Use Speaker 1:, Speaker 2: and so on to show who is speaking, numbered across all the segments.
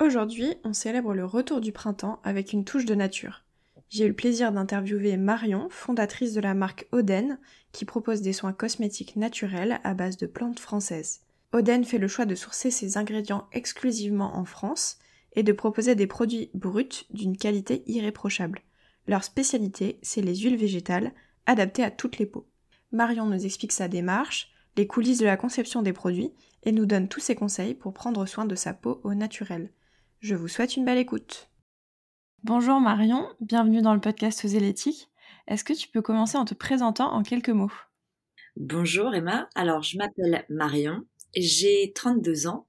Speaker 1: Aujourd'hui, on célèbre le retour du printemps avec une touche de nature. J'ai eu le plaisir d'interviewer Marion, fondatrice de la marque Oden, qui propose des soins cosmétiques naturels à base de plantes françaises. Oden fait le choix de sourcer ses ingrédients exclusivement en France et de proposer des produits bruts d'une qualité irréprochable. Leur spécialité, c'est les huiles végétales, adaptées à toutes les peaux. Marion nous explique sa démarche, les coulisses de la conception des produits et nous donne tous ses conseils pour prendre soin de sa peau au naturel. Je vous souhaite une belle écoute. Bonjour Marion, bienvenue dans le podcast Oser l'éthique. Est-ce que tu peux commencer en te présentant en quelques mots?
Speaker 2: Bonjour Emma, alors je m'appelle Marion, j'ai 32 ans,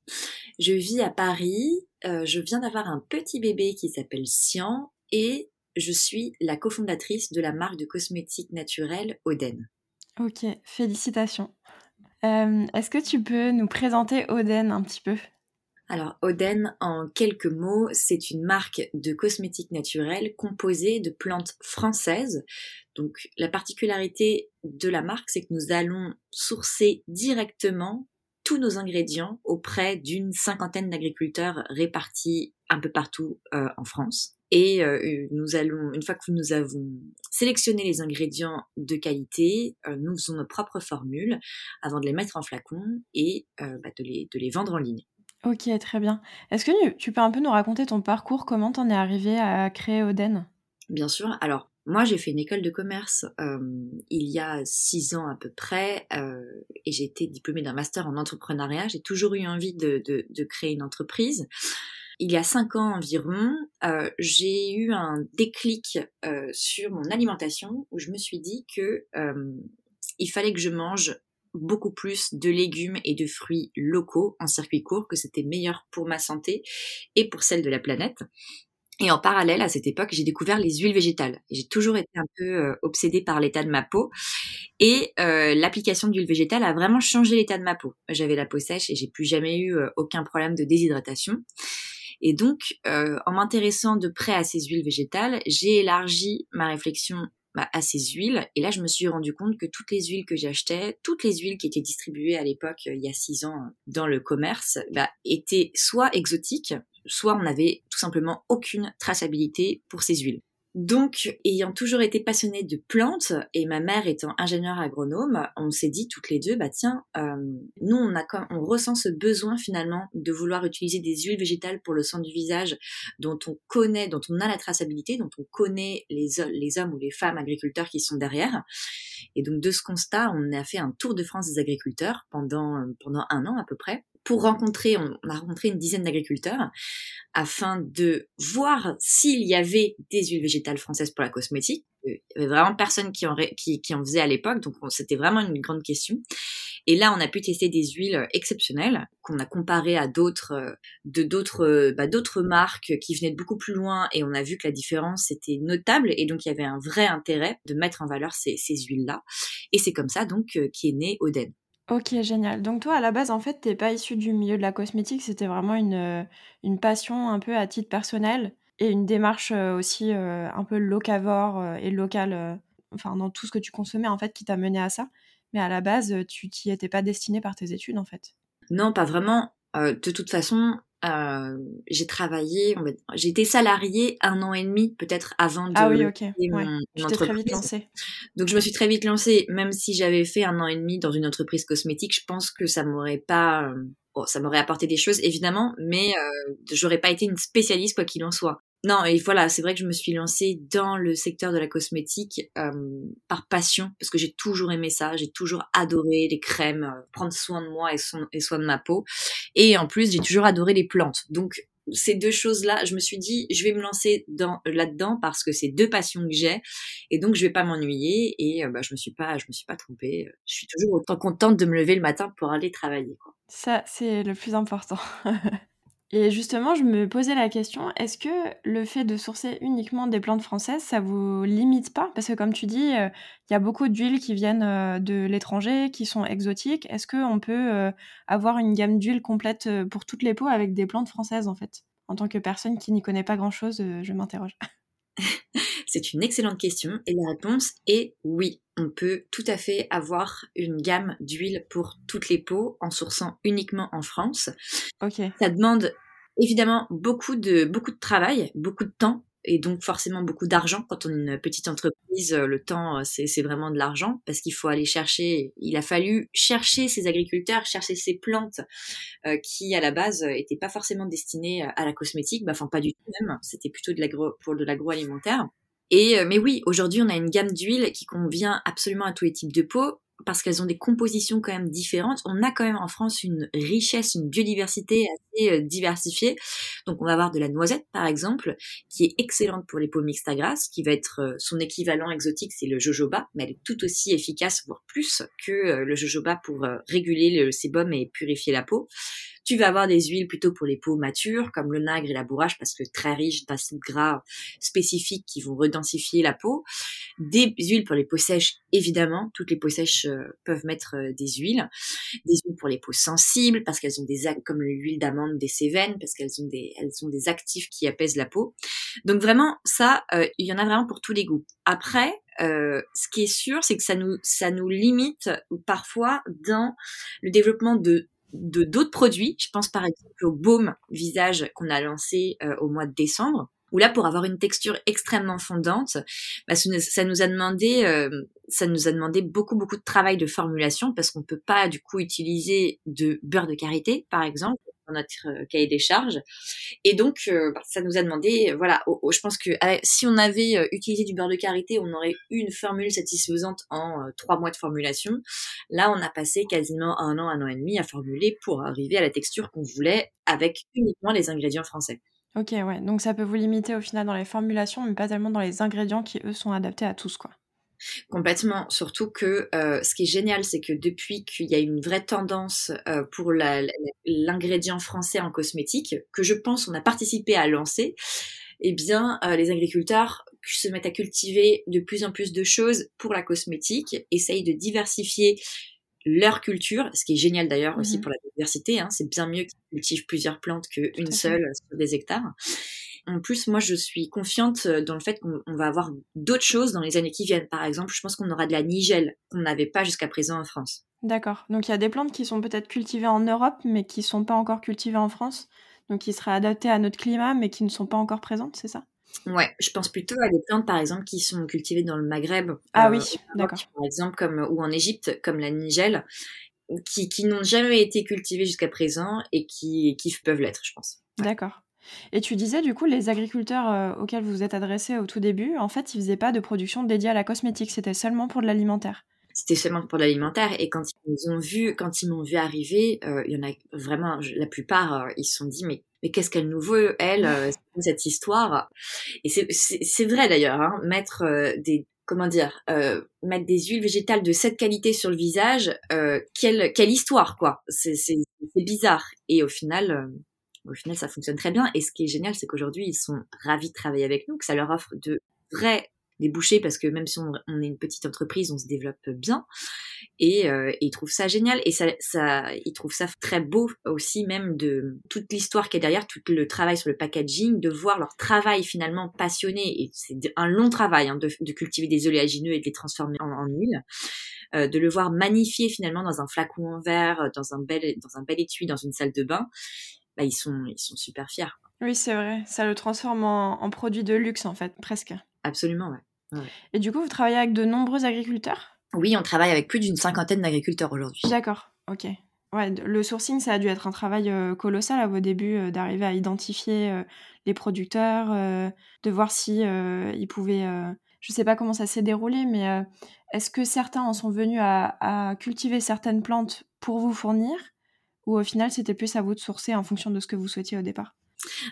Speaker 2: je vis à Paris, euh, je viens d'avoir un petit bébé qui s'appelle Sian et je suis la cofondatrice de la marque de cosmétiques naturels Oden.
Speaker 1: Ok, félicitations. Euh, est-ce que tu peux nous présenter Oden un petit peu?
Speaker 2: Alors Oden, en quelques mots, c'est une marque de cosmétiques naturels composée de plantes françaises. Donc la particularité de la marque, c'est que nous allons sourcer directement tous nos ingrédients auprès d'une cinquantaine d'agriculteurs répartis un peu partout euh, en France. Et euh, nous allons, une fois que nous avons sélectionné les ingrédients de qualité, euh, nous faisons nos propres formules avant de les mettre en flacon et bah, de, les, de les vendre en ligne.
Speaker 1: Ok, très bien. Est-ce que tu peux un peu nous raconter ton parcours, comment t'en es arrivé à créer Oden?
Speaker 2: Bien sûr. Alors, moi, j'ai fait une école de commerce il y a six ans à peu près, et j'ai été diplômée d'un master en entrepreneuriat. J'ai toujours eu envie de, créer une entreprise. Il y a cinq ans environ, j'ai eu un déclic sur mon alimentation où je me suis dit que il fallait que je mange beaucoup plus de légumes et de fruits locaux en circuit court, que c'était meilleur pour ma santé et pour celle de la planète. Et en parallèle, à cette époque, j'ai découvert les huiles végétales. J'ai toujours été un peu euh, obsédée par l'état de ma peau. Et euh, l'application d'huile végétale a vraiment changé l'état de ma peau. J'avais la peau sèche et j'ai plus jamais eu euh, aucun problème de déshydratation. Et donc, en m'intéressant de près à ces huiles végétales, j'ai élargi ma réflexion bah, à ces huiles. Et là, je me suis rendu compte que toutes les huiles que j'achetais, toutes les huiles qui étaient distribuées à l'époque, euh, il y a six ans, dans le commerce, bah, étaient soit exotiques, soit on n'avait tout simplement aucune traçabilité pour ces huiles. Donc, ayant toujours été passionnée de plantes et ma mère étant ingénieure agronome, on s'est dit toutes les deux, bah tiens, euh, nous on a on ressent ce besoin finalement de vouloir utiliser des huiles végétales pour le soin du visage, dont on connaît, dont on a la traçabilité, dont on connaît les, les hommes ou les femmes agriculteurs qui sont derrière. Et donc de ce constat, on a fait un tour de France des agriculteurs pendant pendant un an à peu près pour rencontrer, on, a rencontré une dizaine d'agriculteurs afin de voir s'il y avait des huiles végétales françaises pour la cosmétique. Il y avait vraiment personne qui en, qui, qui en faisait à l'époque, donc c'était vraiment une grande question. Et là, on a pu tester des huiles exceptionnelles qu'on a comparées à d'autres, de d'autres, bah, d'autres marques qui venaient de beaucoup plus loin, et on a vu que la différence était notable, et donc il y avait un vrai intérêt de mettre en valeur ces, huiles-là. Et c'est comme ça donc euh, qu'est né Oden.
Speaker 1: Ok, génial. Donc toi, à la base, en fait, t'es pas issu du milieu de la cosmétique, c'était vraiment une, euh, une passion un peu à titre personnel et une démarche euh, aussi euh, un peu locavore et locale, enfin dans tout ce que tu consommais en fait qui t'a mené à ça. Mais à la base, tu t'y étais pas destiné par tes études en fait.
Speaker 2: Non, pas vraiment. de toute façon, euh, j'ai travaillé, j'ai été salariée un an et demi peut-être avant de
Speaker 1: ah oui, ok. mon, tu très vite lancée.
Speaker 2: Donc je me suis très vite lancée, même si j'avais fait un an et demi dans une entreprise cosmétique, je pense que ça m'aurait pas, euh, bon, ça m'aurait apporté des choses évidemment, mais euh, j'aurais pas été une spécialiste quoi qu'il en soit. Non, et voilà, c'est vrai que je me suis lancée dans le secteur de la cosmétique euh, par passion, parce que j'ai toujours aimé ça, j'ai toujours adoré les crèmes, euh, prendre soin de moi et, et soin de ma peau. Et en plus, j'ai toujours adoré les plantes. Donc, ces deux choses-là, je me suis dit, je vais me lancer dans là-dedans parce que c'est deux passions que j'ai, et donc je vais pas m'ennuyer. Et euh, bah, je me suis pas, je me suis pas trompée. Je suis toujours autant contente de me lever le matin pour aller travailler. Quoi.
Speaker 1: Ça, c'est le plus important. Et justement, je me posais la question, est-ce que le fait de sourcer uniquement des plantes françaises, ça vous limite pas? Parce que comme tu dis, euh, il y a beaucoup d'huiles qui viennent euh, de l'étranger, qui sont exotiques. Est-ce qu'on peut euh, avoir une gamme d'huiles complète pour toutes les peaux avec des plantes françaises en fait? En tant que personne qui n'y connaît pas grand-chose, je m'interroge.
Speaker 2: C'est une excellente question et la réponse est oui. On peut tout à fait avoir une gamme d'huiles pour toutes les peaux en sourçant uniquement en France.
Speaker 1: Ok.
Speaker 2: Ça demande évidemment beaucoup de, beaucoup de travail, beaucoup de temps et donc forcément beaucoup d'argent. Quand on est une petite entreprise, euh, le temps, euh, c'est vraiment de l'argent parce qu'il faut aller chercher, il a fallu chercher ces agriculteurs, chercher ces plantes euh, qui à la base n'étaient pas forcément destinées à la cosmétique, bah, enfin pas du tout même, c'était plutôt de l'agro, pour de l'agroalimentaire. Et mais oui, aujourd'hui on a une gamme d'huiles qui convient absolument à tous les types de peau parce qu'elles ont des compositions quand même différentes. On a quand même en France une richesse, une biodiversité assez euh, diversifiée. Donc on va avoir de la noisette par exemple, qui est excellente pour les peaux mixtes à grasse, qui va être euh, son équivalent exotique, c'est le jojoba, mais elle est tout aussi efficace, voire plus que euh, le jojoba pour réguler le sébum et purifier la peau. Tu vas avoir des huiles plutôt pour les peaux matures, comme le nagre et la bourrache, parce que très riches d'acides gras spécifiques qui vont redensifier la peau. Des huiles pour les peaux sèches, évidemment. Toutes les peaux sèches euh, peuvent mettre euh, des huiles. Des huiles pour les peaux sensibles, parce qu'elles ont des, comme l'huile d'amande des cévennes, parce qu'elles ont des, elles ont des actifs qui apaisent la peau. Donc vraiment, ça, euh, il y en a vraiment pour tous les goûts. Après, euh, ce qui est sûr, c'est que ça nous, ça nous limite parfois dans le développement de de d'autres produits. Je pense par exemple au baume visage qu'on a lancé euh, au mois de décembre. Où là, pour avoir une texture extrêmement fondante, bah, ça nous a demandé, euh, ça nous a demandé beaucoup beaucoup de travail de formulation parce qu'on peut pas du coup utiliser de beurre de karité, par exemple, notre euh, cahier des charges. Et donc, euh, bah, ça nous a demandé, voilà, je pense que si on avait euh, utilisé du beurre de karité, on aurait eu une formule satisfaisante en trois mois de formulation. Là, on a passé quasiment un an, un an et demi à formuler pour arriver à la texture qu'on voulait avec uniquement les ingrédients français.
Speaker 1: Ok, ouais. Donc ça peut vous limiter au final dans les formulations, mais pas tellement dans les ingrédients qui, eux, sont adaptés à tous, quoi.
Speaker 2: Complètement. Surtout que euh, ce qui est génial, c'est que depuis qu'il y a une vraie tendance euh, pour l'ingrédient français en cosmétique, que je pense on a participé à lancer, eh bien, euh, les agriculteurs se mettent à cultiver de plus en plus de choses pour la cosmétique, essayent de diversifier leur culture, ce qui est génial d'ailleurs aussi mmh pour la diversité. Hein, c'est bien mieux qu'ils cultivent plusieurs plantes qu'une seule sur des hectares. En plus, moi, je suis confiante euh, dans le fait qu'on va avoir d'autres choses dans les années qui viennent. Par exemple, je pense qu'on aura de la nigelle qu'on n'avait pas jusqu'à présent en France.
Speaker 1: D'accord. Donc il y a des plantes qui sont peut-être cultivées en Europe, mais qui ne sont pas encore cultivées en France. Donc qui seraient adaptées à notre climat, mais qui ne sont pas encore présentes, c'est ça?
Speaker 2: Ouais, je pense plutôt à des plantes, par exemple, qui sont cultivées dans le Maghreb.
Speaker 1: Ah oui, euh, d'accord.
Speaker 2: Par exemple, comme, ou en Égypte, comme la nigelle, qui, qui n'ont jamais été cultivées jusqu'à présent et qui, qui peuvent l'être, je pense.
Speaker 1: D'accord. Et tu disais, du coup, les agriculteurs euh, auxquels vous vous êtes adressés au tout début, en fait, ils faisaient pas de production dédiée à la cosmétique, c'était seulement pour de l'alimentaire.
Speaker 2: C'était seulement pour l'alimentaire et quand ils ont vu, quand ils m'ont vu arriver, euh, il y en a vraiment la plupart, euh, ils se sont dit mais mais qu'est-ce qu'elle nous veut elle cette histoire? Et c'est vrai d'ailleurs, hein, mettre des comment dire, mettre des huiles végétales de cette qualité sur le visage, quelle quelle histoire quoi. C'est bizarre. Et au final au final, ça fonctionne très bien. Et ce qui est génial, c'est qu'aujourd'hui, ils sont ravis de travailler avec nous, que ça leur offre de vrais débouchés, parce que même si on, est une petite entreprise, on se développe bien. Et, euh, ils trouvent ça génial. Et ça, ça, ils trouvent ça très beau aussi, même de toute l'histoire qui est derrière, tout le travail sur le packaging, de voir leur travail finalement passionné. Et c'est un long travail hein, de, cultiver des oléagineux et de les transformer en, en huile. Euh, de le voir magnifié finalement dans un flacon en verre, dans un bel, dans un bel étui, dans une salle de bain bah, ils, sont, ils sont super fiers.
Speaker 1: Oui, c'est vrai. Ça le transforme en, produit de luxe, en fait, presque.
Speaker 2: Absolument, ouais.
Speaker 1: Et du coup, vous travaillez avec de nombreux agriculteurs?
Speaker 2: Oui, on travaille avec plus d'une cinquantaine d'agriculteurs aujourd'hui.
Speaker 1: D'accord, ok. Ouais, le sourcing, ça a dû être un travail euh, colossal à vos débuts, euh, d'arriver à identifier euh, les producteurs, de voir si ils pouvaient. je sais pas comment ça s'est déroulé, mais est-ce que certains en sont venus à, cultiver certaines plantes pour vous fournir? Ou au final c'était plus à vous de sourcer en fonction de ce que vous souhaitiez au départ?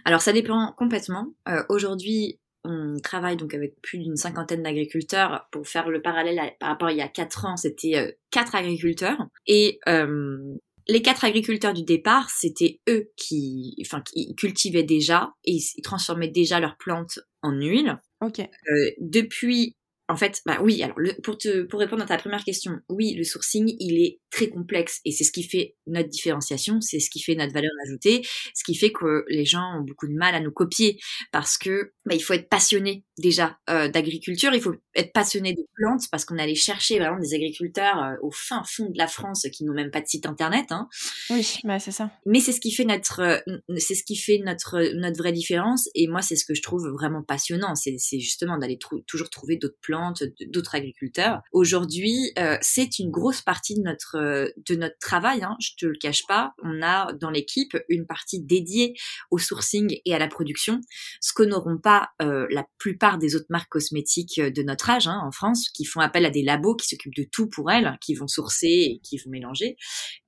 Speaker 2: Alors ça dépend complètement. Euh, aujourd'hui, on travaille donc avec plus d'une cinquantaine d'agriculteurs. Pour faire le parallèle par rapport à il y a quatre ans, c'était euh, quatre agriculteurs. Et euh, les quatre agriculteurs du départ, c'était eux qui, enfin, qui cultivaient déjà et ils transformaient déjà leurs plantes en huile.
Speaker 1: Ok.
Speaker 2: Euh, depuis en fait, bah oui, alors pour, te, pour répondre à ta première question, oui, le sourcing, il est très complexe et c'est ce qui fait notre différenciation, c'est ce qui fait notre valeur ajoutée, ce qui fait que les gens ont beaucoup de mal à nous copier parce que bah, il faut être passionné déjà euh, d'agriculture, il faut être passionné de plantes parce qu'on allait chercher vraiment des agriculteurs euh, au fin fond de la France qui n'ont même pas de site internet. Hein.
Speaker 1: Oui, bah c'est ça.
Speaker 2: Mais c'est ce qui fait notre, euh, c'est ce qui fait notre notre vraie différence et moi c'est ce que je trouve vraiment passionnant, c'est justement d'aller toujours trouver d'autres plantes d'autres agriculteurs. Aujourd'hui, euh, c'est une grosse partie de notre de notre travail. Hein, je te le cache pas. On a dans l'équipe une partie dédiée au sourcing et à la production, ce que n'auront pas euh, la plupart des autres marques cosmétiques de notre âge hein, en France, qui font appel à des labos qui s'occupent de tout pour elles, qui vont sourcer et qui vont mélanger.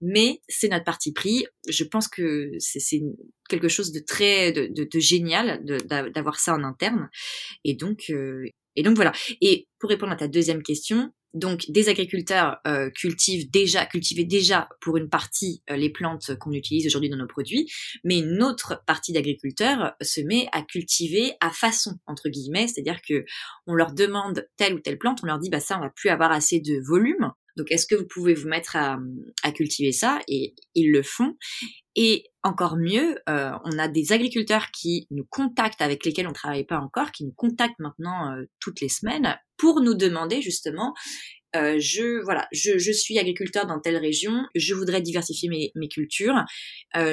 Speaker 2: Mais c'est notre parti pris. Je pense que c'est quelque chose de très de, de, génial d'avoir ça en interne et donc euh, et donc voilà. Et pour répondre à ta deuxième question, donc des agriculteurs euh, cultivent déjà, cultivaient déjà pour une partie euh, les plantes qu'on utilise aujourd'hui dans nos produits, mais une autre partie d'agriculteurs se met à cultiver à façon entre guillemets, c'est-à-dire que on leur demande telle ou telle plante, on leur dit bah ça on va plus avoir assez de volume, donc est-ce que vous pouvez vous mettre à, cultiver ça? Et ils le font. Et encore mieux, euh, on a des agriculteurs qui nous contactent, avec lesquels on travaille pas encore, qui nous contactent maintenant euh, toutes les semaines pour nous demander justement, euh, je voilà, je, suis agriculteur dans telle région, je voudrais diversifier mes, cultures.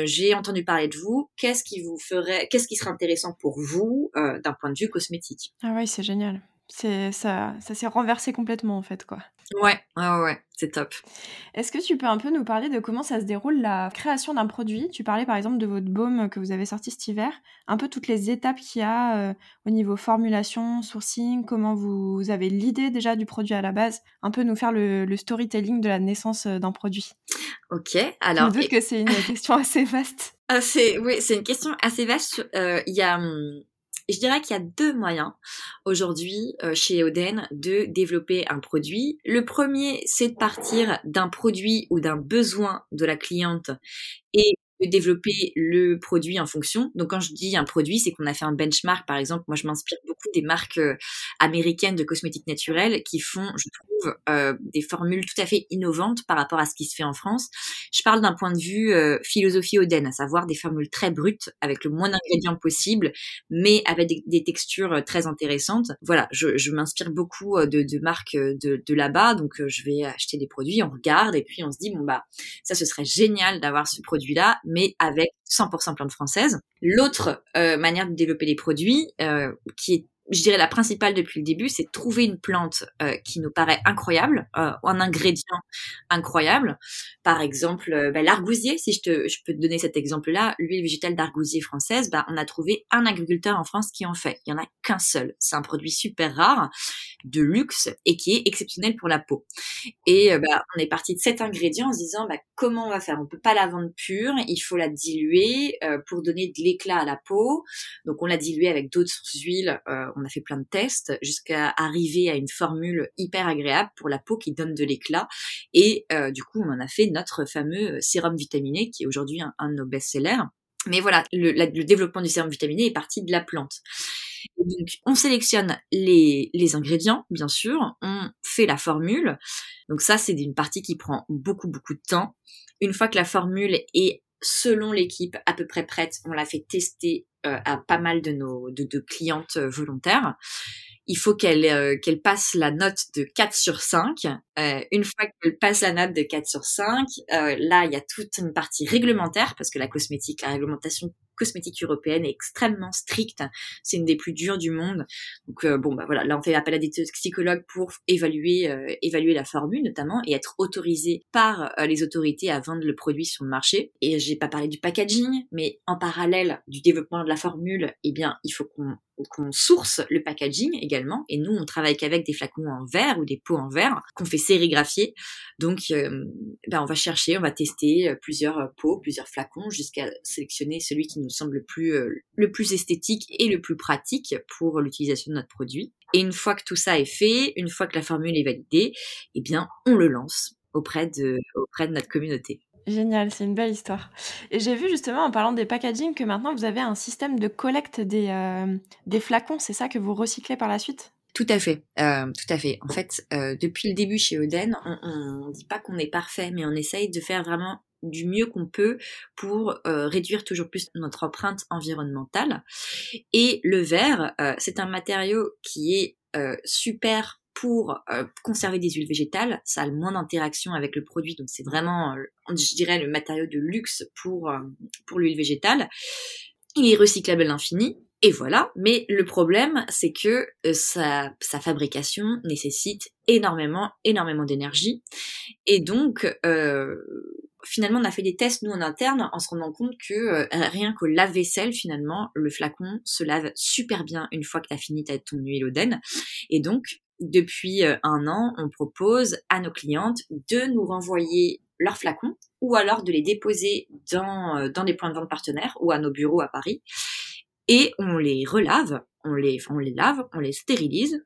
Speaker 2: J'ai entendu parler de vous. Qu'est-ce qui vous ferait, qu'est-ce qui serait intéressant pour vous d'un point de vue cosmétique?
Speaker 1: Ah oui, c'est génial. C'est ça, ça s'est renversé complètement en fait quoi.
Speaker 2: Ouais, ouais, ouais, c'est top.
Speaker 1: Est-ce que tu peux un peu nous parler de comment ça se déroule la création d'un produit? Tu parlais par exemple de votre baume que vous avez sorti cet hiver, un peu toutes les étapes qu'il y a euh, au niveau formulation, sourcing, comment vous avez l'idée déjà du produit à la base, un peu nous faire le, storytelling de la naissance euh, d'un produit.
Speaker 2: Ok, alors.
Speaker 1: Je me doute que c'est une question assez vaste.
Speaker 2: Ah, c'est oui, c'est une question assez vaste. Euh, il y a hum, je dirais qu'il y a deux moyens aujourd'hui euh, chez Oden de développer un produit. Le premier, c'est de partir d'un produit ou d'un besoin de la cliente et de développer le produit en fonction. Donc quand je dis un produit, c'est qu'on a fait un benchmark. Par exemple, moi je m'inspire beaucoup des marques euh, américaines de cosmétiques naturels qui font, je trouve, euh, des formules tout à fait innovantes par rapport à ce qui se fait en France. Je parle d'un point de vue euh, philosophie Oden, à savoir des formules très brutes avec le moins d'ingrédients possible, mais avec des, textures très intéressantes. Voilà, je, je m'inspire beaucoup de, de marques de, de là-bas, donc je vais acheter des produits, on regarde et puis on se dit bon bah ça ce serait génial d'avoir ce produit-là mais avec 100% plantes françaises. L'autre euh, manière de développer les produits, euh, qui est je dirais la principale depuis le début, c'est trouver une plante euh, qui nous paraît incroyable, euh, un ingrédient incroyable. Par exemple, euh, bah, l'argousier, si je, te, je peux te donner cet exemple-là, l'huile végétale d'argousier française, bah, on a trouvé un agriculteur en France qui en fait. Il y en a qu'un seul. C'est un produit super rare, de luxe et qui est exceptionnel pour la peau. Et euh, bah, on est parti de cet ingrédient en se disant bah, comment on va faire? On peut pas la vendre pure, il faut la diluer euh, pour donner de l'éclat à la peau. Donc on l'a diluée avec d'autres huiles on a fait plein de tests jusqu'à arriver à une formule hyper agréable pour la peau qui donne de l'éclat. Et euh, du coup, on en a fait notre fameux euh, sérum vitaminé qui est aujourd'hui un, de nos best-sellers. Mais voilà, le, développement du sérum vitaminé est parti de la plante. donc, on sélectionne les, les ingrédients, bien sûr, on fait la formule. Donc ça, c'est une partie qui prend beaucoup, beaucoup de temps. Une fois que la formule est selon l'équipe à peu près prête, on l'a fait tester euh, à pas mal de nos de, de clientes euh, volontaires. Il faut qu'elle euh, qu'elle passe la note de 4 sur 5. une fois qu'elle passe la note de 4 sur 5, là, il y a toute une partie réglementaire, parce que la cosmétique, la réglementation cosmétique européenne est extrêmement stricte. C'est une des plus dures du monde. Donc euh, bon bah voilà, là on fait appel à des psychologues pour évaluer euh, évaluer la formule notamment et être autorisé par euh, les autorités à vendre le produit sur le marché. Et j'ai pas parlé du packaging, mais en parallèle du développement de la formule, eh bien il faut qu'on qu'on source le packaging également. Et nous, on travaille qu'avec des flacons en verre ou des pots en verre qu'on fait sérigraphier. Donc, ben, on va chercher, on va tester plusieurs pots, plusieurs flacons jusqu'à sélectionner celui qui nous semble le plus, euh, le plus esthétique et le plus pratique pour l'utilisation de notre produit. Et une fois que tout ça est fait, une fois que la formule est validée, eh bien, on le lance auprès de, auprès de notre communauté.
Speaker 1: Génial, c'est une belle histoire. Et j'ai vu justement en parlant des packaging que maintenant vous avez un système de collecte des, euh, des flacons, c'est ça que vous recyclez par la suite?
Speaker 2: Tout à fait, euh, tout à fait. En fait, euh, depuis le début chez Oden, on ne dit pas qu'on est parfait, mais on essaye de faire vraiment du mieux qu'on peut pour réduire toujours plus notre empreinte environnementale. Et le verre, c'est un matériau qui est super pour euh, conserver des huiles végétales. Ça a le moins d'interaction avec le produit, donc c'est vraiment, euh, je dirais, le matériau de luxe pour, euh, pour l'huile végétale. Il est recyclable à l'infini. Et voilà, mais le problème, c'est que sa, sa, fabrication nécessite énormément, énormément d'énergie. Et donc, finalement, on a fait des tests, nous, en interne, en se rendant compte que rien qu'au lave-vaisselle, finalement, le flacon se lave super bien une fois que tu as fini ton huile. Et donc, depuis euh, un an, on propose à nos clientes de nous renvoyer leurs flacons ou alors de les déposer dans, euh, dans des points de vente partenaires ou à nos bureaux à Paris. Et on les relave, on les, on les lave, on les stérilise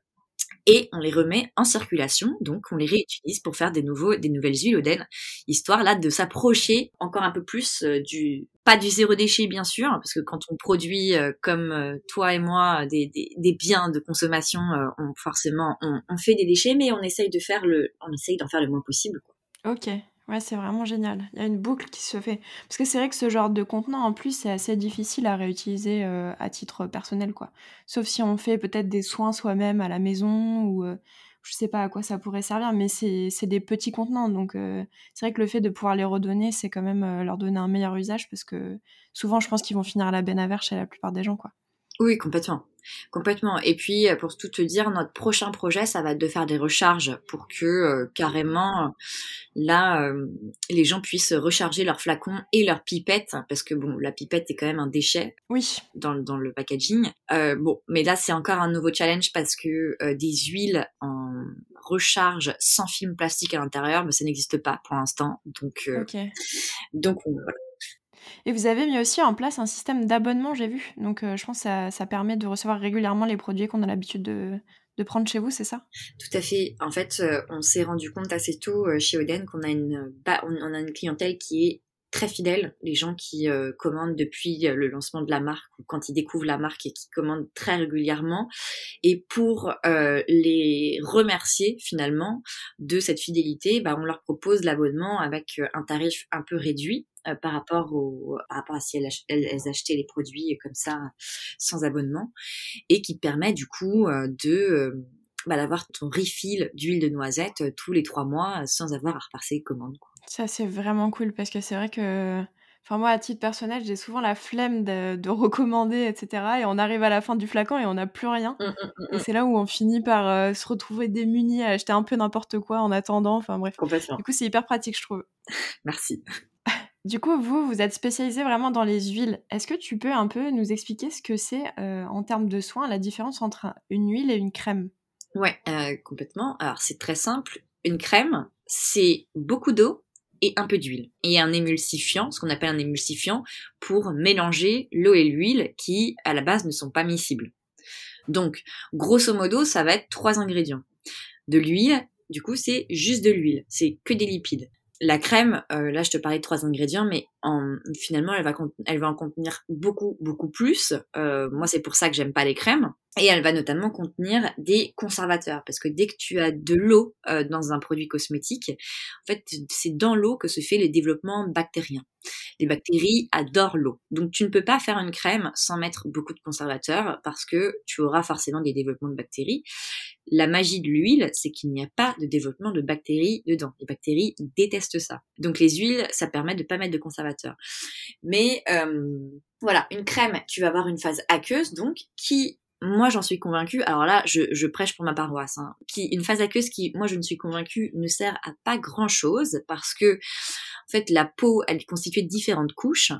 Speaker 2: et on les remet en circulation, donc on les réutilise pour faire des nouveaux, des nouvelles huiles Oden, histoire là de s'approcher encore un peu plus euh, du, pas du zéro déchet bien sûr, parce que quand on produit euh, comme euh, toi et moi des, des, biens de consommation, on, forcément on, fait des déchets, mais on essaye de faire d'en faire le moins possible.
Speaker 1: Quoi. Ok, Ouais, c'est vraiment génial. Il y a une boucle qui se fait. Parce que c'est vrai que ce genre de contenant, en plus, c'est assez difficile à réutiliser euh, à titre personnel, quoi. Sauf si on fait peut-être des soins soi-même à la maison ou euh, je sais pas à quoi ça pourrait servir, mais c'est des petits contenants. Donc euh, c'est vrai que le fait de pouvoir les redonner, c'est quand même leur donner un meilleur usage parce que souvent, je pense qu'ils vont finir à la benne à verre chez la plupart des gens, quoi.
Speaker 2: Oui, complètement. Complètement. Et puis, euh, pour tout te dire, notre prochain projet, ça va être de faire des recharges pour que euh, carrément, là, euh, les gens puissent recharger leurs flacons et leurs pipettes, parce que bon, la pipette est quand même un déchet.
Speaker 1: Oui.
Speaker 2: Dans, dans le packaging. bon, mais là, c'est encore un nouveau challenge parce que des huiles en recharge sans film plastique à l'intérieur, mais ça n'existe pas pour l'instant. Donc, donc voilà.
Speaker 1: Et vous avez mis aussi en place un système d'abonnement, j'ai vu. Donc euh, je pense que ça, ça, permet de recevoir régulièrement les produits qu'on a l'habitude de, de, prendre chez vous, c'est ça?
Speaker 2: Tout à fait. En fait, euh, on s'est rendu compte assez tôt euh, chez Oden qu'on a une, bah, on a une clientèle qui est très fidèles, les gens qui commandent depuis le lancement de la marque ou quand ils découvrent la marque et qui commandent très régulièrement. Et pour les remercier finalement de cette fidélité, bah, on leur propose l'abonnement avec un tarif un peu réduit par rapport au par rapport à si elles, elles, achetaient les produits comme ça sans abonnement et qui permet du coup de bah, d'avoir ton refill d'huile de noisette tous les trois mois sans avoir à repasser les commandes. Quoi.
Speaker 1: Ça, c'est vraiment cool parce que c'est vrai que. Enfin, moi, à titre personnel, j'ai souvent la flemme de, recommander, etc. Et on arrive à la fin du flacon et on n'a plus rien. Mmh, mmh, mmh, et c'est là où on finit par euh, se retrouver démunis à acheter un peu n'importe quoi en attendant. Enfin, bref. Du coup, c'est hyper pratique, je trouve.
Speaker 2: Merci.
Speaker 1: Du coup, vous, vous êtes spécialisé vraiment dans les huiles. Est-ce que tu peux un peu nous expliquer ce que c'est euh, en termes de soins, la différence entre une huile et une crème?
Speaker 2: Ouais, euh, complètement. Alors, c'est très simple. Une crème, c'est beaucoup d'eau et un peu d'huile. Et un émulsifiant, ce qu'on appelle un émulsifiant, pour mélanger l'eau et l'huile qui, à la base, ne sont pas miscibles. Donc, grosso modo, ça va être trois ingrédients. De l'huile, du coup, c'est juste de l'huile, c'est que des lipides. La crème, euh, là je te parlais de trois ingrédients, mais en, finalement elle va, en contenir beaucoup, beaucoup plus. Euh, moi c'est pour ça que j'aime pas les crèmes. Et elle va notamment contenir des conservateurs, parce que dès que tu as de l'eau euh, dans un produit cosmétique, en fait, c'est dans l'eau que se fait le développement bactérien. Les bactéries adorent l'eau. Donc tu ne peux pas faire une crème sans mettre beaucoup de conservateurs, parce que tu auras forcément des développements de bactéries. La magie de l'huile, c'est qu'il n'y a pas de développement de bactéries dedans. Les bactéries détestent ça. Donc les huiles, ça permet de pas mettre de conservateurs. Mais euh, voilà, une crème, tu vas avoir une phase aqueuse, donc qui moi j'en suis convaincue, alors là je, prêche pour ma paroisse, hein, une phase aqueuse qui, moi je ne suis convaincue, ne sert à pas grand chose parce que en fait la peau elle est constituée de différentes couches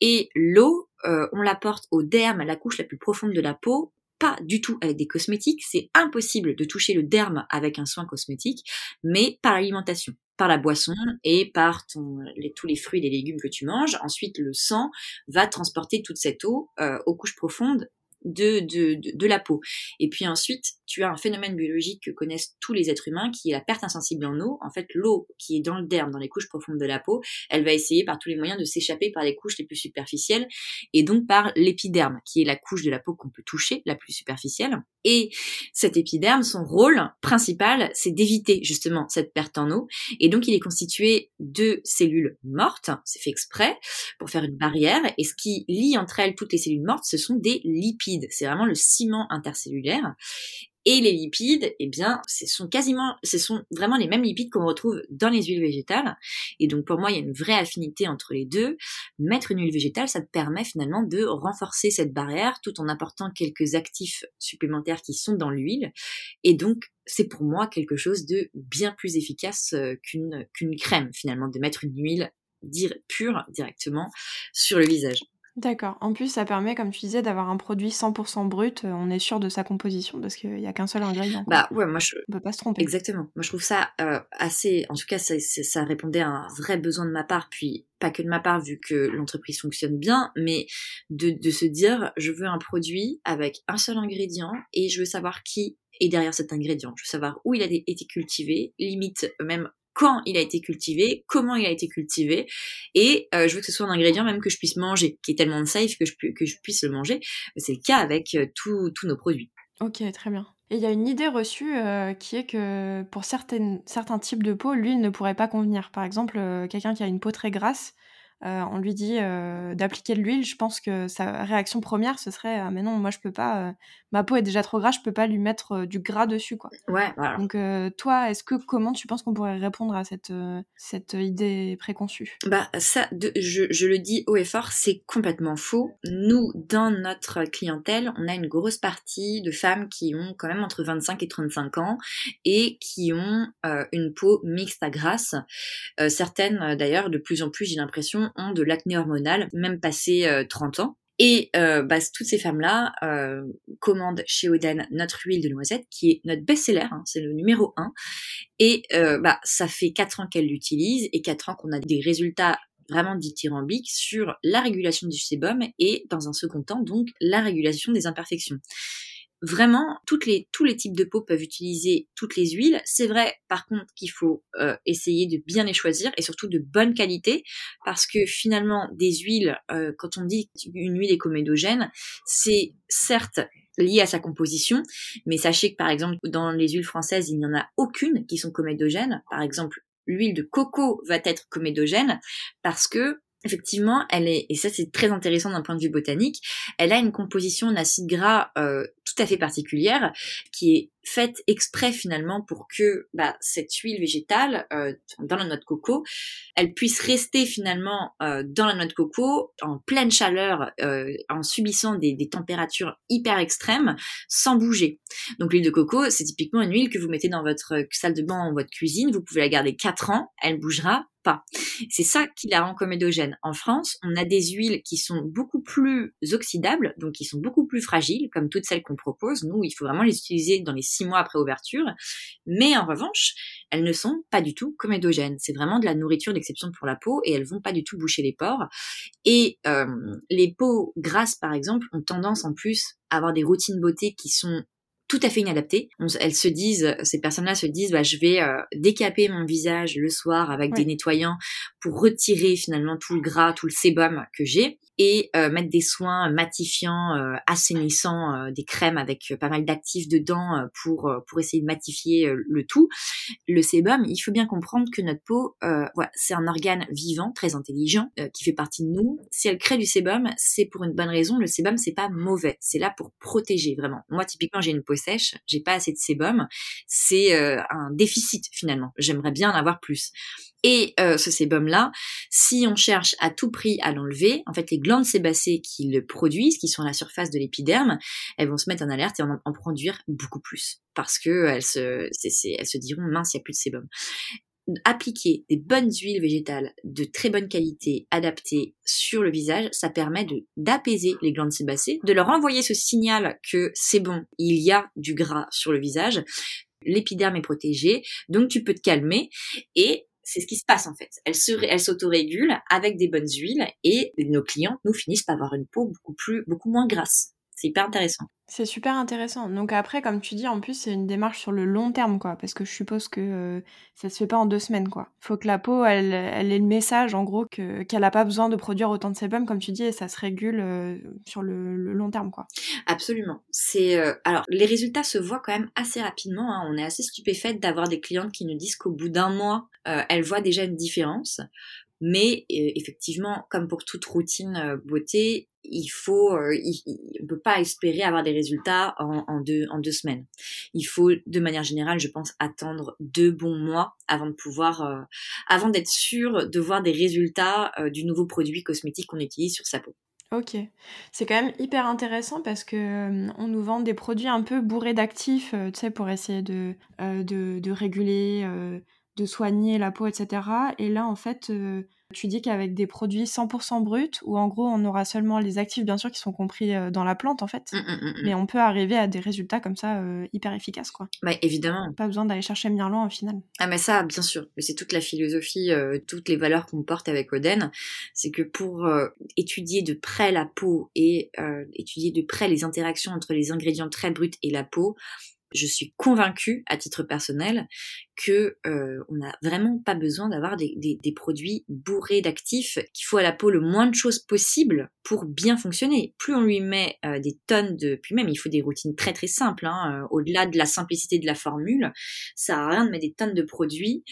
Speaker 2: et l'eau euh, on l'apporte au derme, la couche la plus profonde de la peau, pas du tout avec des cosmétiques, c'est impossible de toucher le derme avec un soin cosmétique, mais par l'alimentation par la boisson et par tous les fruits et les légumes que tu manges. Ensuite, le sang va transporter toute cette eau euh, aux couches profondes de, de, de, la peau. Et puis ensuite, tu as un phénomène biologique que connaissent tous les êtres humains, qui est la perte insensible en eau. En fait, l'eau qui est dans le derme, dans les couches profondes de la peau, elle va essayer par tous les moyens de s'échapper par les couches les plus superficielles, et donc par l'épiderme, qui est la couche de la peau qu'on peut toucher, la plus superficielle. Et cet épiderme, son rôle principal, c'est d'éviter justement cette perte en eau. Et donc, il est constitué de cellules mortes, c'est fait exprès, pour faire une barrière. Et ce qui lie entre elles toutes les cellules mortes, ce sont des lipides. C'est vraiment le ciment intercellulaire. Et les lipides, eh bien, ce sont quasiment, ce sont vraiment les mêmes lipides qu'on retrouve dans les huiles végétales. Et donc, pour moi, il y a une vraie affinité entre les deux. Mettre une huile végétale, ça te permet finalement de renforcer cette barrière tout en apportant quelques actifs supplémentaires qui sont dans l'huile. Et donc, c'est pour moi quelque chose de bien plus efficace euh, qu'une qu'une crème, finalement, de mettre une huile pure directement sur le visage.
Speaker 1: D'accord. En plus, ça permet, comme tu disais, d'avoir un produit 100% brut. Euh, on est sûr de sa composition parce qu'il n'y a qu'un seul ingrédient.
Speaker 2: Bah ouais, moi je.
Speaker 1: On peut pas se tromper.
Speaker 2: Exactement. Moi je trouve ça euh, assez. En tout cas, ça, ça répondait à un vrai besoin de ma part, puis pas que de ma part vu que l'entreprise fonctionne bien, mais de, de se dire je veux un produit avec un seul ingrédient et je veux savoir qui est derrière cet ingrédient. Je veux savoir où il a été cultivé, limite même quand il a été cultivé, comment il a été cultivé, et euh, je veux que ce soit un ingrédient même que je puisse manger, qui est tellement safe que je, puisse le manger. C'est le cas avec euh, tous nos produits.
Speaker 1: Ok, très bien. Et il y a une idée reçue euh, qui est que pour certains types de peau, l'huile ne pourrait pas convenir. Par exemple, quelqu'un qui a une peau très grasse, euh, on lui dit euh, d'appliquer de l'huile, je pense que sa réaction première ce serait ah, mais non moi je peux pas, euh, ma peau est déjà trop grasse, je peux pas lui mettre du gras dessus quoi.
Speaker 2: Ouais.
Speaker 1: Donc toi est-ce que comment tu penses qu'on pourrait répondre à cette cette idée préconçue?
Speaker 2: Bah ça, je, je, le dis haut et fort, c'est complètement faux. Nous dans notre clientèle, on a une grosse partie de femmes qui ont quand même entre 25 et 35 ans et qui ont une peau mixte à grasse. certaines d'ailleurs de plus en plus j'ai l'impression ont de l'acné hormonal, même passé 30 euh, ans. Et euh, bah, toutes ces femmes-là euh, commandent chez Oden notre huile de noisette, qui est notre best-seller, hein, c'est le numéro 1. Et bah, ça fait 4 ans qu'elle l'utilise et 4 ans qu'on a des résultats vraiment dithyrambiques sur la régulation du sébum et dans un second temps donc la régulation des imperfections vraiment toutes les, tous les types de peau peuvent utiliser toutes les huiles. C'est vrai par contre qu'il faut euh, essayer de bien les choisir et surtout de bonne qualité parce que finalement des huiles, euh, quand on dit qu'une huile est comédogène, c'est certes lié à sa composition, mais sachez que par exemple dans les huiles françaises il n'y en a aucune qui sont comédogènes. Par exemple l'huile de coco va être comédogène parce que effectivement, elle est, et ça c'est très intéressant d'un point de vue botanique, elle a une composition d'acide gras euh, tout à fait particulière, qui est faite exprès finalement pour que bah, cette huile végétale euh, dans la noix de coco, elle puisse rester finalement euh, dans la noix de coco en pleine chaleur, euh, en subissant des, températures hyper extrêmes, sans bouger. Donc l'huile de coco, c'est typiquement une huile que vous mettez dans votre salle de bain ou votre cuisine, vous pouvez la garder 4 ans, elle bougera pas. C'est ça qui la rend comédogène. En France, on a des huiles qui sont beaucoup plus oxydables, donc qui sont beaucoup plus fragiles, comme toutes celles qu'on propose. Nous, il faut vraiment les utiliser dans les six mois après ouverture. Mais en revanche, elles ne sont pas du tout comédogènes. C'est vraiment de la nourriture d'exception pour la peau et elles vont pas du tout boucher les pores. Et euh, les peaux grasses, par exemple, ont tendance en plus à avoir des routines beauté qui sont tout à fait inadaptées. elles se disent, ces personnes-là se disent, bah, je vais euh, décaper mon visage le soir avec des nettoyants pour retirer finalement tout le gras, tout le sébum que j'ai et euh, mettre des soins matifiants, euh, assainissants, euh, des crèmes avec pas mal d'actifs dedans pour pour essayer de matifier le tout. Le sébum, il faut bien comprendre que notre peau, voilà, c'est un organe vivant, très intelligent, qui fait partie de nous. Si elle crée du sébum, c'est pour une bonne raison. Le sébum, c'est pas mauvais, c'est là pour protéger vraiment. Moi, typiquement, j'ai une peau sèche, j'ai pas assez de sébum, c'est un déficit finalement. J'aimerais bien en avoir plus. Et euh, ce sébum-là, si on cherche à tout prix à l'enlever, en fait, les glandes sébacées qui le produisent, qui sont à la surface de l'épiderme, elles vont se mettre en alerte et en, en produire beaucoup plus. Parce que elles se, elles se diront, mince, il n'y a plus de sébum. Appliquer des bonnes huiles végétales de très bonne qualité, adaptées sur le visage, ça permet d'apaiser les glandes sébacées, de leur envoyer ce signal que c'est bon, il y a du gras sur le visage, l'épiderme est protégé, donc tu peux te calmer et c'est ce qui se passe en fait. Elle se, elle s'autorégule avec des bonnes huiles et nos clients nous finissent par avoir une peau beaucoup plus, beaucoup moins grasse. C'est hyper intéressant.
Speaker 1: C'est super intéressant. Donc après, comme tu dis, en plus, c'est une démarche sur le long terme, quoi. Parce que je suppose que euh, ça se fait pas en deux semaines, quoi. Faut que la peau, elle, elle ait le message, en gros, que, qu'elle a pas besoin de produire autant de sébum, comme tu dis, et ça se régule euh, sur le, long terme, quoi.
Speaker 2: Absolument. C'est euh, alors les résultats se voient quand même assez rapidement. Hein. On est assez stupéfaite d'avoir des clientes qui nous disent qu'au bout d'un mois, elles voient déjà une différence. Mais effectivement, comme pour toute routine beauté, il faut, euh, on peut pas espérer avoir des résultats en, deux, semaines. Il faut, de manière générale, je pense, attendre deux bons mois avant de pouvoir, euh, avant d'être sûr de voir des résultats euh, du nouveau produit cosmétique qu'on utilise sur sa peau.
Speaker 1: Ok, c'est quand même hyper intéressant parce que on nous vend des produits un peu bourrés d'actifs, tu sais, pour essayer de, réguler, de soigner la peau, etc. Et là, en fait, tu dis qu'avec des produits 100% bruts, où en gros on aura seulement les actifs bien sûr qui sont compris euh, dans la plante en fait, mmh, mmh, mmh, mais on peut arriver à des résultats comme ça euh, hyper efficaces quoi.
Speaker 2: Bah évidemment.
Speaker 1: Pas besoin d'aller chercher bien loin au final.
Speaker 2: Ah mais ça bien sûr, mais c'est toute la philosophie, euh, toutes les valeurs qu'on porte avec Oden, c'est que pour étudier de près la peau et étudier de près les interactions entre les ingrédients très bruts et la peau, je suis convaincue, à titre personnel, que euh, on n'a vraiment pas besoin d'avoir des, produits bourrés d'actifs, qu'il faut à la peau le moins de choses possible pour bien fonctionner. Plus on lui met euh, des tonnes de, puis même il faut des routines très très simples. Hein, euh, au-delà de la simplicité de la formule, ça n'a rien de mettre des tonnes de produits.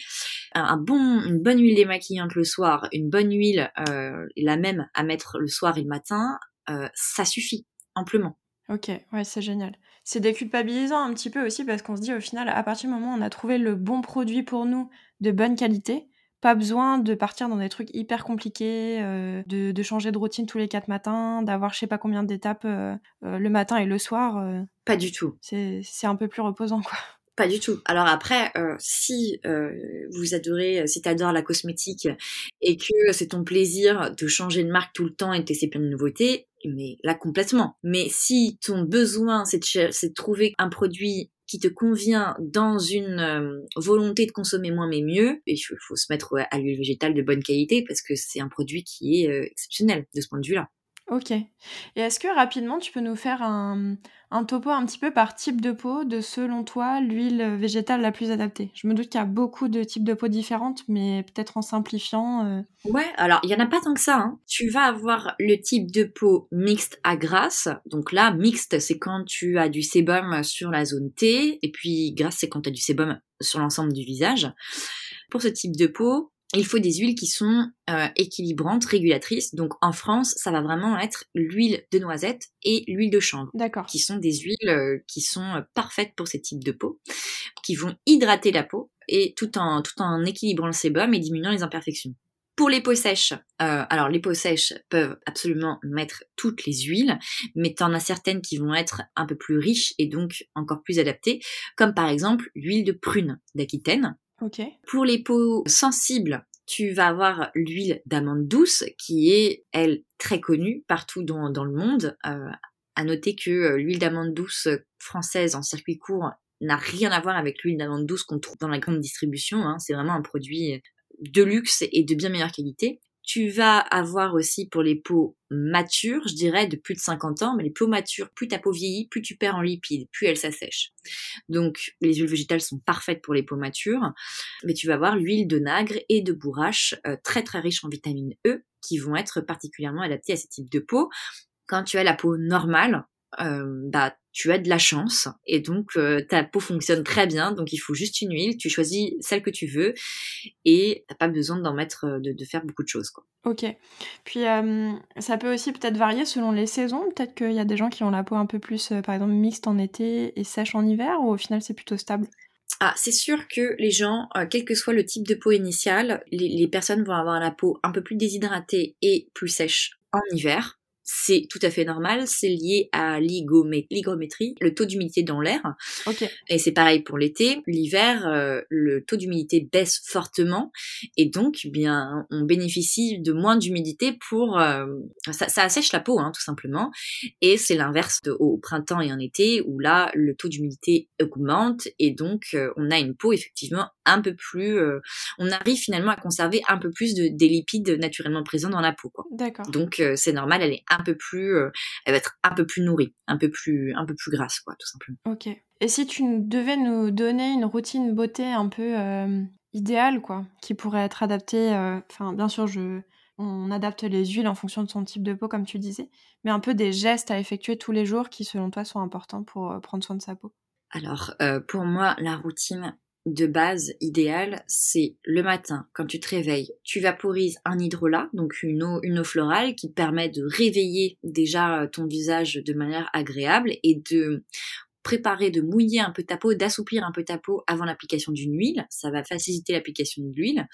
Speaker 2: Un, bon, une bonne huile démaquillante le soir, une bonne huile, la même à mettre le soir et le matin, ça suffit amplement.
Speaker 1: Ok, ouais, c'est génial. C'est déculpabilisant un petit peu aussi parce qu'on se dit au final, à partir du moment où on a trouvé le bon produit pour nous de bonne qualité, pas besoin de partir dans des trucs hyper compliqués, euh, de, changer de routine tous les quatre matins, d'avoir je sais pas combien d'étapes euh, euh, le matin et le soir.
Speaker 2: pas du tout.
Speaker 1: C'est un peu plus reposant, quoi.
Speaker 2: Pas du tout. Alors après, si vous adorez, si tu adores la cosmétique et que c'est ton plaisir de changer de marque tout le temps et de tester plein de nouveautés, mais là complètement. Mais si ton besoin c'est de, trouver un produit qui te convient dans une euh, volonté de consommer moins mais mieux, il faut, se mettre à l'huile végétale de bonne qualité parce que c'est un produit qui est euh, exceptionnel de ce point de vue-là.
Speaker 1: Ok. Et est-ce que rapidement tu peux nous faire un, topo un petit peu par type de peau de selon toi l'huile végétale la plus adaptée? Je me doute qu'il y a beaucoup de types de peau différentes, mais peut-être en simplifiant. Euh.
Speaker 2: Ouais, alors il y en a pas tant que ça. Hein. Tu vas avoir le type de peau mixte à grasse. Donc là, mixte, c'est quand tu as du sébum sur la zone T, et puis grasse, c'est quand tu as du sébum sur l'ensemble du visage. Pour ce type de peau, il faut des huiles qui sont euh, équilibrantes, régulatrices. Donc en France, ça va vraiment être l'huile de noisette et l'huile de chanvre, qui sont des huiles euh, qui sont euh, parfaites pour ces types de peau, qui vont hydrater la peau et tout en tout en équilibrant le sébum et diminuant les imperfections. Pour les peaux sèches, alors les peaux sèches peuvent absolument mettre toutes les huiles, mais t'en as certaines qui vont être un peu plus riches et donc encore plus adaptées, comme par exemple l'huile de prune d'Aquitaine, pour les peaux sensibles, tu vas avoir l'huile d'amande douce qui est, elle, très connue partout dans, le monde. Euh, à noter que euh, l'huile d'amande douce française en circuit court n'a rien à voir avec l'huile d'amande douce qu'on trouve dans la grande distribution. Hein. C'est vraiment un produit de luxe et de bien meilleure qualité. Tu vas avoir aussi pour les peaux matures, je dirais de plus de 50 ans, mais les peaux matures, plus ta peau vieillit, plus tu perds en lipides, plus elle s'assèche. Donc les huiles végétales sont parfaites pour les peaux matures, mais tu vas avoir l'huile de nagre et de bourrache euh, très très riche en vitamine E qui vont être particulièrement adaptées à ce type de peau. Quand tu as la peau normale, euh, bah tu as de la chance et donc euh, ta peau fonctionne très bien. Donc il faut juste une huile, tu choisis celle que tu veux et t'as pas besoin d'en mettre, euh, de, faire beaucoup de choses. Quoi.
Speaker 1: Ok. Puis euh, ça peut aussi peut-être varier selon les saisons. Peut-être qu'il y a des gens qui ont la peau un peu plus, par exemple, mixte en été et sèche en hiver ou au final c'est plutôt stable?
Speaker 2: Ah, c'est sûr que les gens, quel que soit le type de peau initiale, les personnes vont avoir la peau un peu plus déshydratée et plus sèche en hiver c'est tout à fait normal, c'est lié à l'hygrométrie, le taux d'humidité dans l'air. Et c'est pareil pour l'été. L'hiver, euh, le taux d'humidité baisse fortement et donc eh bien on bénéficie de moins d'humidité pour euh, ça, ça, assèche la peau hein, tout simplement. Et c'est l'inverse au printemps et en été où là le taux d'humidité augmente et donc euh, on a une peau effectivement un peu plus, on arrive finalement à conserver un peu plus de des lipides naturellement présents dans la peau.
Speaker 1: D'accord.
Speaker 2: Donc c'est normal, elle est un peu plus, elle va être un peu plus nourrie, un peu plus, un peu plus grasse, quoi, tout simplement.
Speaker 1: Ok. Et si tu devais nous donner une routine beauté un peu idéale, quoi, qui pourrait être adaptée, enfin, bien sûr, je, on adapte les huiles en fonction de son type de peau, comme tu disais, mais un peu des gestes à effectuer tous les jours qui, selon toi, sont importants pour prendre soin de sa peau?
Speaker 2: Alors, pour moi, la routine de base idéale, c'est le matin, quand tu te réveilles, tu vaporises un hydrolat, donc une eau, une eau florale qui permet de réveiller déjà euh, ton visage de manière agréable et de préparer, de mouiller un peu ta peau, d'assouplir un peu ta peau avant l'application d'une huile. Ça va faciliter l'application de l'huile.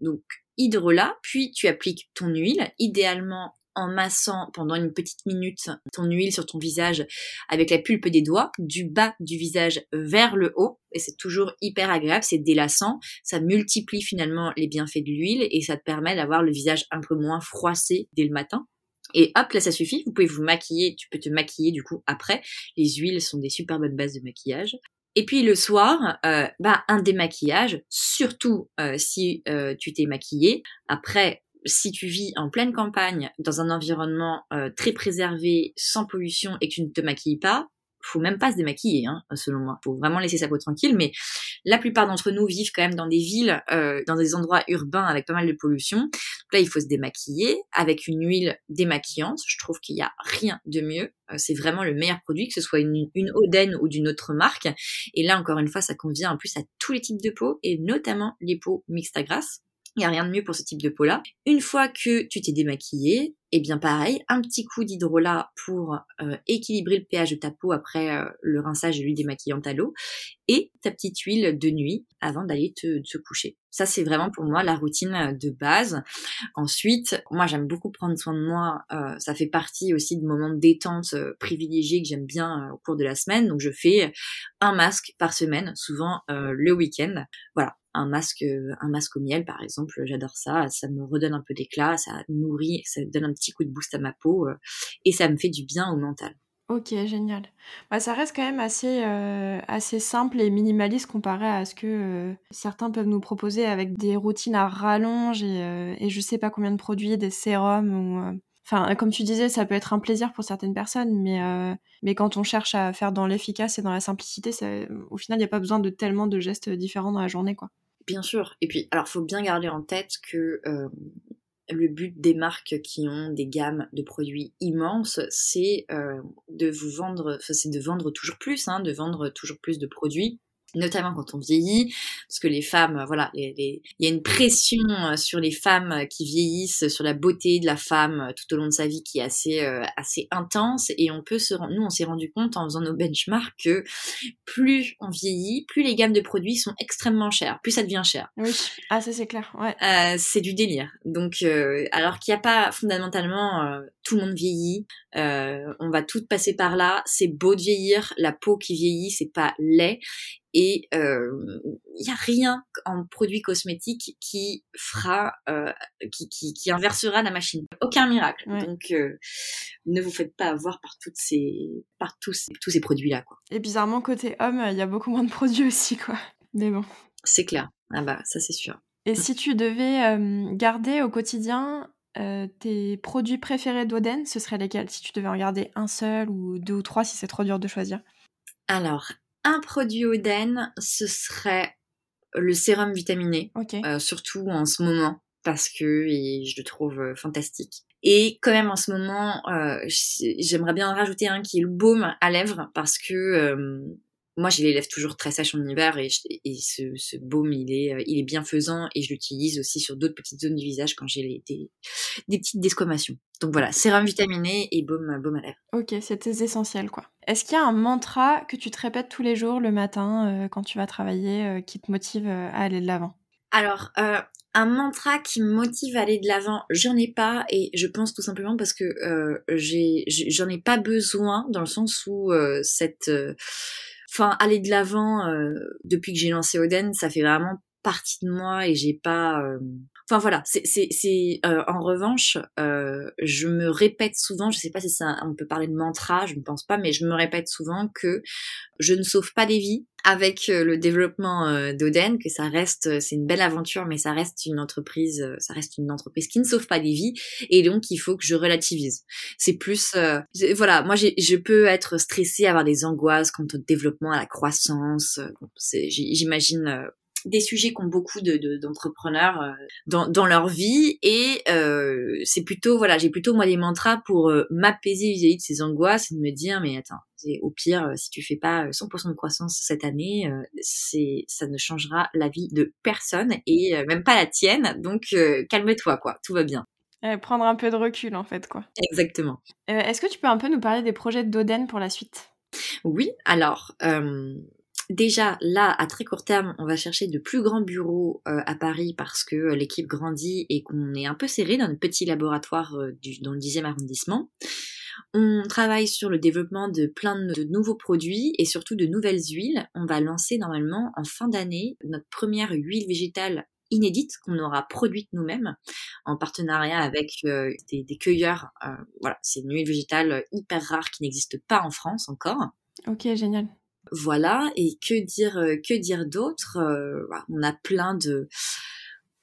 Speaker 2: Donc, hydrolat, puis tu appliques ton huile, idéalement en massant pendant une petite minute ton huile sur ton visage avec la pulpe des doigts, du bas du visage vers le haut. Et c'est toujours hyper agréable, c'est délassant, ça multiplie finalement les bienfaits de l'huile et ça te permet d'avoir le visage un peu moins froissé dès le matin. Et hop, là ça suffit, vous pouvez vous maquiller, tu peux te maquiller du coup après. Les huiles sont des super bonnes bases de maquillage. Et puis le soir, euh, bah un démaquillage, surtout euh, si euh, tu t'es maquillé. Après, si tu vis en pleine campagne, dans un environnement euh, très préservé, sans pollution, et que tu ne te maquilles pas, faut même pas se démaquiller, hein, selon moi. Faut vraiment laisser sa peau tranquille. Mais la plupart d'entre nous vivent quand même dans des villes, euh, dans des endroits urbains avec pas mal de pollution. Donc là, il faut se démaquiller avec une huile démaquillante. Je trouve qu'il y a rien de mieux. Euh, c'est vraiment le meilleur produit, que ce soit une, une Oden ou d'une autre marque. Et là, encore une fois, ça convient en plus à tous les types de peau et notamment les peaux mixtes à grasse. Il n'y a rien de mieux pour ce type de peau-là. Une fois que tu t'es démaquillé, eh bien pareil, un petit coup d'hydrolat pour euh, équilibrer le pH de ta peau après euh, le rinçage de l'huile démaquillante à l'eau, et ta petite huile de nuit avant d'aller te, coucher. Ça, c'est vraiment pour moi la routine de base. Ensuite, moi, j'aime beaucoup prendre soin de moi. Euh, ça fait partie aussi de moments de détente privilégiés que j'aime bien au cours de la semaine. Donc, je fais un masque par semaine, souvent le week-end. Voilà, un masque, un masque au miel par exemple, j'adore ça, ça me redonne un peu d'éclat, ça nourrit, ça donne un petit coup de boost à ma peau euh, et ça me fait du bien au mental.
Speaker 1: Ok, génial. Bah, ça reste quand même assez, euh, assez simple et minimaliste comparé à ce que euh, certains peuvent nous proposer avec des routines à rallonge et, et je sais pas combien de produits, des sérums Enfin, comme tu disais, ça peut être un plaisir pour certaines personnes, mais, mais quand on cherche à faire dans l'efficace et dans la simplicité, au final, il n'y a pas besoin de tellement de gestes différents dans la journée. quoi.
Speaker 2: Bien sûr. Et puis, alors, faut bien garder en tête que euh, le but des marques qui ont des gammes de produits immenses, c'est euh, de vous vendre, c'est de vendre toujours plus, hein, de vendre toujours plus de produits notamment quand on vieillit, parce que les femmes, voilà, il y a une pression euh, sur les femmes qui vieillissent, sur la beauté de la femme euh, tout au long de sa vie qui est assez euh, assez intense, et on peut se, nous on s'est rendu compte en faisant nos benchmarks que plus on vieillit, plus les gammes de produits sont extrêmement chères, plus ça devient cher.
Speaker 1: Oui, ah ça c'est clair, ouais.
Speaker 2: c'est du délire. Donc alors qu'il n'y a pas fondamentalement tout le monde vieillit, on va toutes passer par là, c'est beau de vieillir, la peau qui vieillit c'est pas laid et il euh, n'y a rien en produit cosmétique qui fera, euh, qui, qui, qui, inversera la machine. Aucun miracle. Donc, euh, ne vous faites pas avoir par toutes ces, par tous ces, tous ces produits-là, quoi.
Speaker 1: Et bizarrement, côté homme, il y a beaucoup moins de produits aussi, quoi. Mais bon.
Speaker 2: C'est clair. Ah bah, ça c'est sûr.
Speaker 1: Et si tu devais garder au quotidien tes produits préférés d'Oden, ce serait lesquels? Si tu devais en garder un seul ou deux ou trois, si c'est trop dur de choisir.
Speaker 2: Alors, un produit Oden, ce serait le sérum vitaminé, euh, surtout en ce moment parce que je le trouve euh, fantastique. Et quand même en ce moment, euh, j'aimerais bien en rajouter un qui est le baume à lèvres parce que moi j'ai les lèvres toujours très sèches en hiver et, ce, baume il est, il est bienfaisant et je l'utilise aussi sur d'autres petites zones du visage quand j'ai des, des petites desquamations. Donc voilà, sérum vitaminé et baume, baume à lèvres.
Speaker 1: Ok, c'était essentiel quoi. Est-ce qu'il y a un mantra que tu te répètes tous les jours le matin euh, quand tu vas travailler euh, qui te motive euh, à aller de l'avant?
Speaker 2: Alors, un mantra qui me motive à aller de l'avant, j'en ai pas et je pense tout simplement parce que j'en ai, pas besoin dans le sens où cette... Enfin, aller de l'avant, depuis que j'ai lancé Oden, ça fait vraiment partie de moi et j'ai pas. Enfin voilà, c'est euh, en revanche, euh, je me répète souvent. Je sais pas si ça, on peut parler de mantra, je ne pense pas, mais je me répète souvent que je ne sauve pas des vies avec euh, le développement euh, d'Oden, que ça reste, euh, c'est une belle aventure, mais ça reste une entreprise, ça reste une entreprise qui ne sauve pas des vies, et donc il faut que je relativise. C'est plus, euh, voilà, moi je peux être stressée, avoir des angoisses quant au développement, à la croissance. J'imagine des sujets qu'ont beaucoup de de- d'entrepreneurs euh, dans, dans leur vie et euh, c'est plutôt voilà j'ai plutôt moi des mantras pour euh, m'apaiser vis-à-vis de ces angoisses et de me dire mais attends au pire si tu fais pas euh, 100% de croissance cette année euh, c'est ça ne changera la vie de personne et même pas la tienne. Donc calme-toi quoi. Tout va bien.
Speaker 1: Prendre un peu de recul, en fait, quoi.
Speaker 2: exactement.
Speaker 1: Est-ce que tu peux un peu nous parler des projets d'Oden pour la suite?
Speaker 2: Oui, alors euh, déjà là, à très court terme, on va chercher de plus grands bureaux euh, à Paris parce que euh, l'équipe grandit et qu'on est un peu serré dans notre petit laboratoire euh, dans le 10e arrondissement. On travaille sur le développement de plein de, nouveaux produits et surtout de nouvelles huiles. On va lancer normalement en fin d'année notre première huile végétale inédite qu'on aura produite nous-mêmes en partenariat avec des, cueilleurs. Voilà, c'est une huile végétale hyper rare qui n'existe pas en France encore.
Speaker 1: Ok, génial.
Speaker 2: Voilà, et que dire, euh, que dire d'autre Euh, voilà, On a plein de,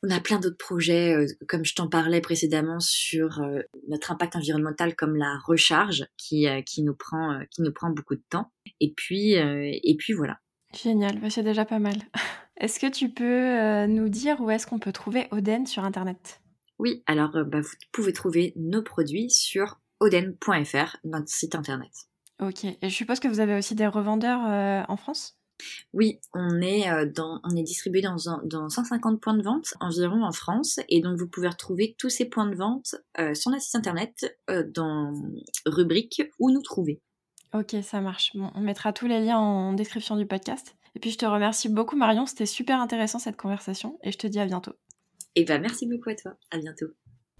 Speaker 2: on a plein d'autres projets, euh, comme je t'en parlais précédemment, sur notre impact environnemental, comme la recharge, qui, qui nous prend, qui nous prend beaucoup de temps. Et puis, et puis voilà.
Speaker 1: Génial, bah, c'est déjà pas mal. Est-ce que tu peux nous dire où est-ce qu'on peut trouver Oden sur Internet?
Speaker 2: Oui, alors bah, vous pouvez trouver nos produits sur oden.fr, notre site internet.
Speaker 1: Ok, et je suppose que vous avez aussi des revendeurs euh, en France?
Speaker 2: Oui, on est, euh, dans, on est distribué dans, un- dans 150 points de vente environ en France, et donc vous pouvez retrouver tous ces points de vente euh, sur notre site internet euh, dans rubrique où nous trouver.
Speaker 1: Ok, ça marche. Bon, on mettra tous les liens en description du podcast. Et puis je te remercie beaucoup Marion, c'était super intéressant cette conversation et je te dis à bientôt.
Speaker 2: Et ben merci beaucoup à toi, à bientôt.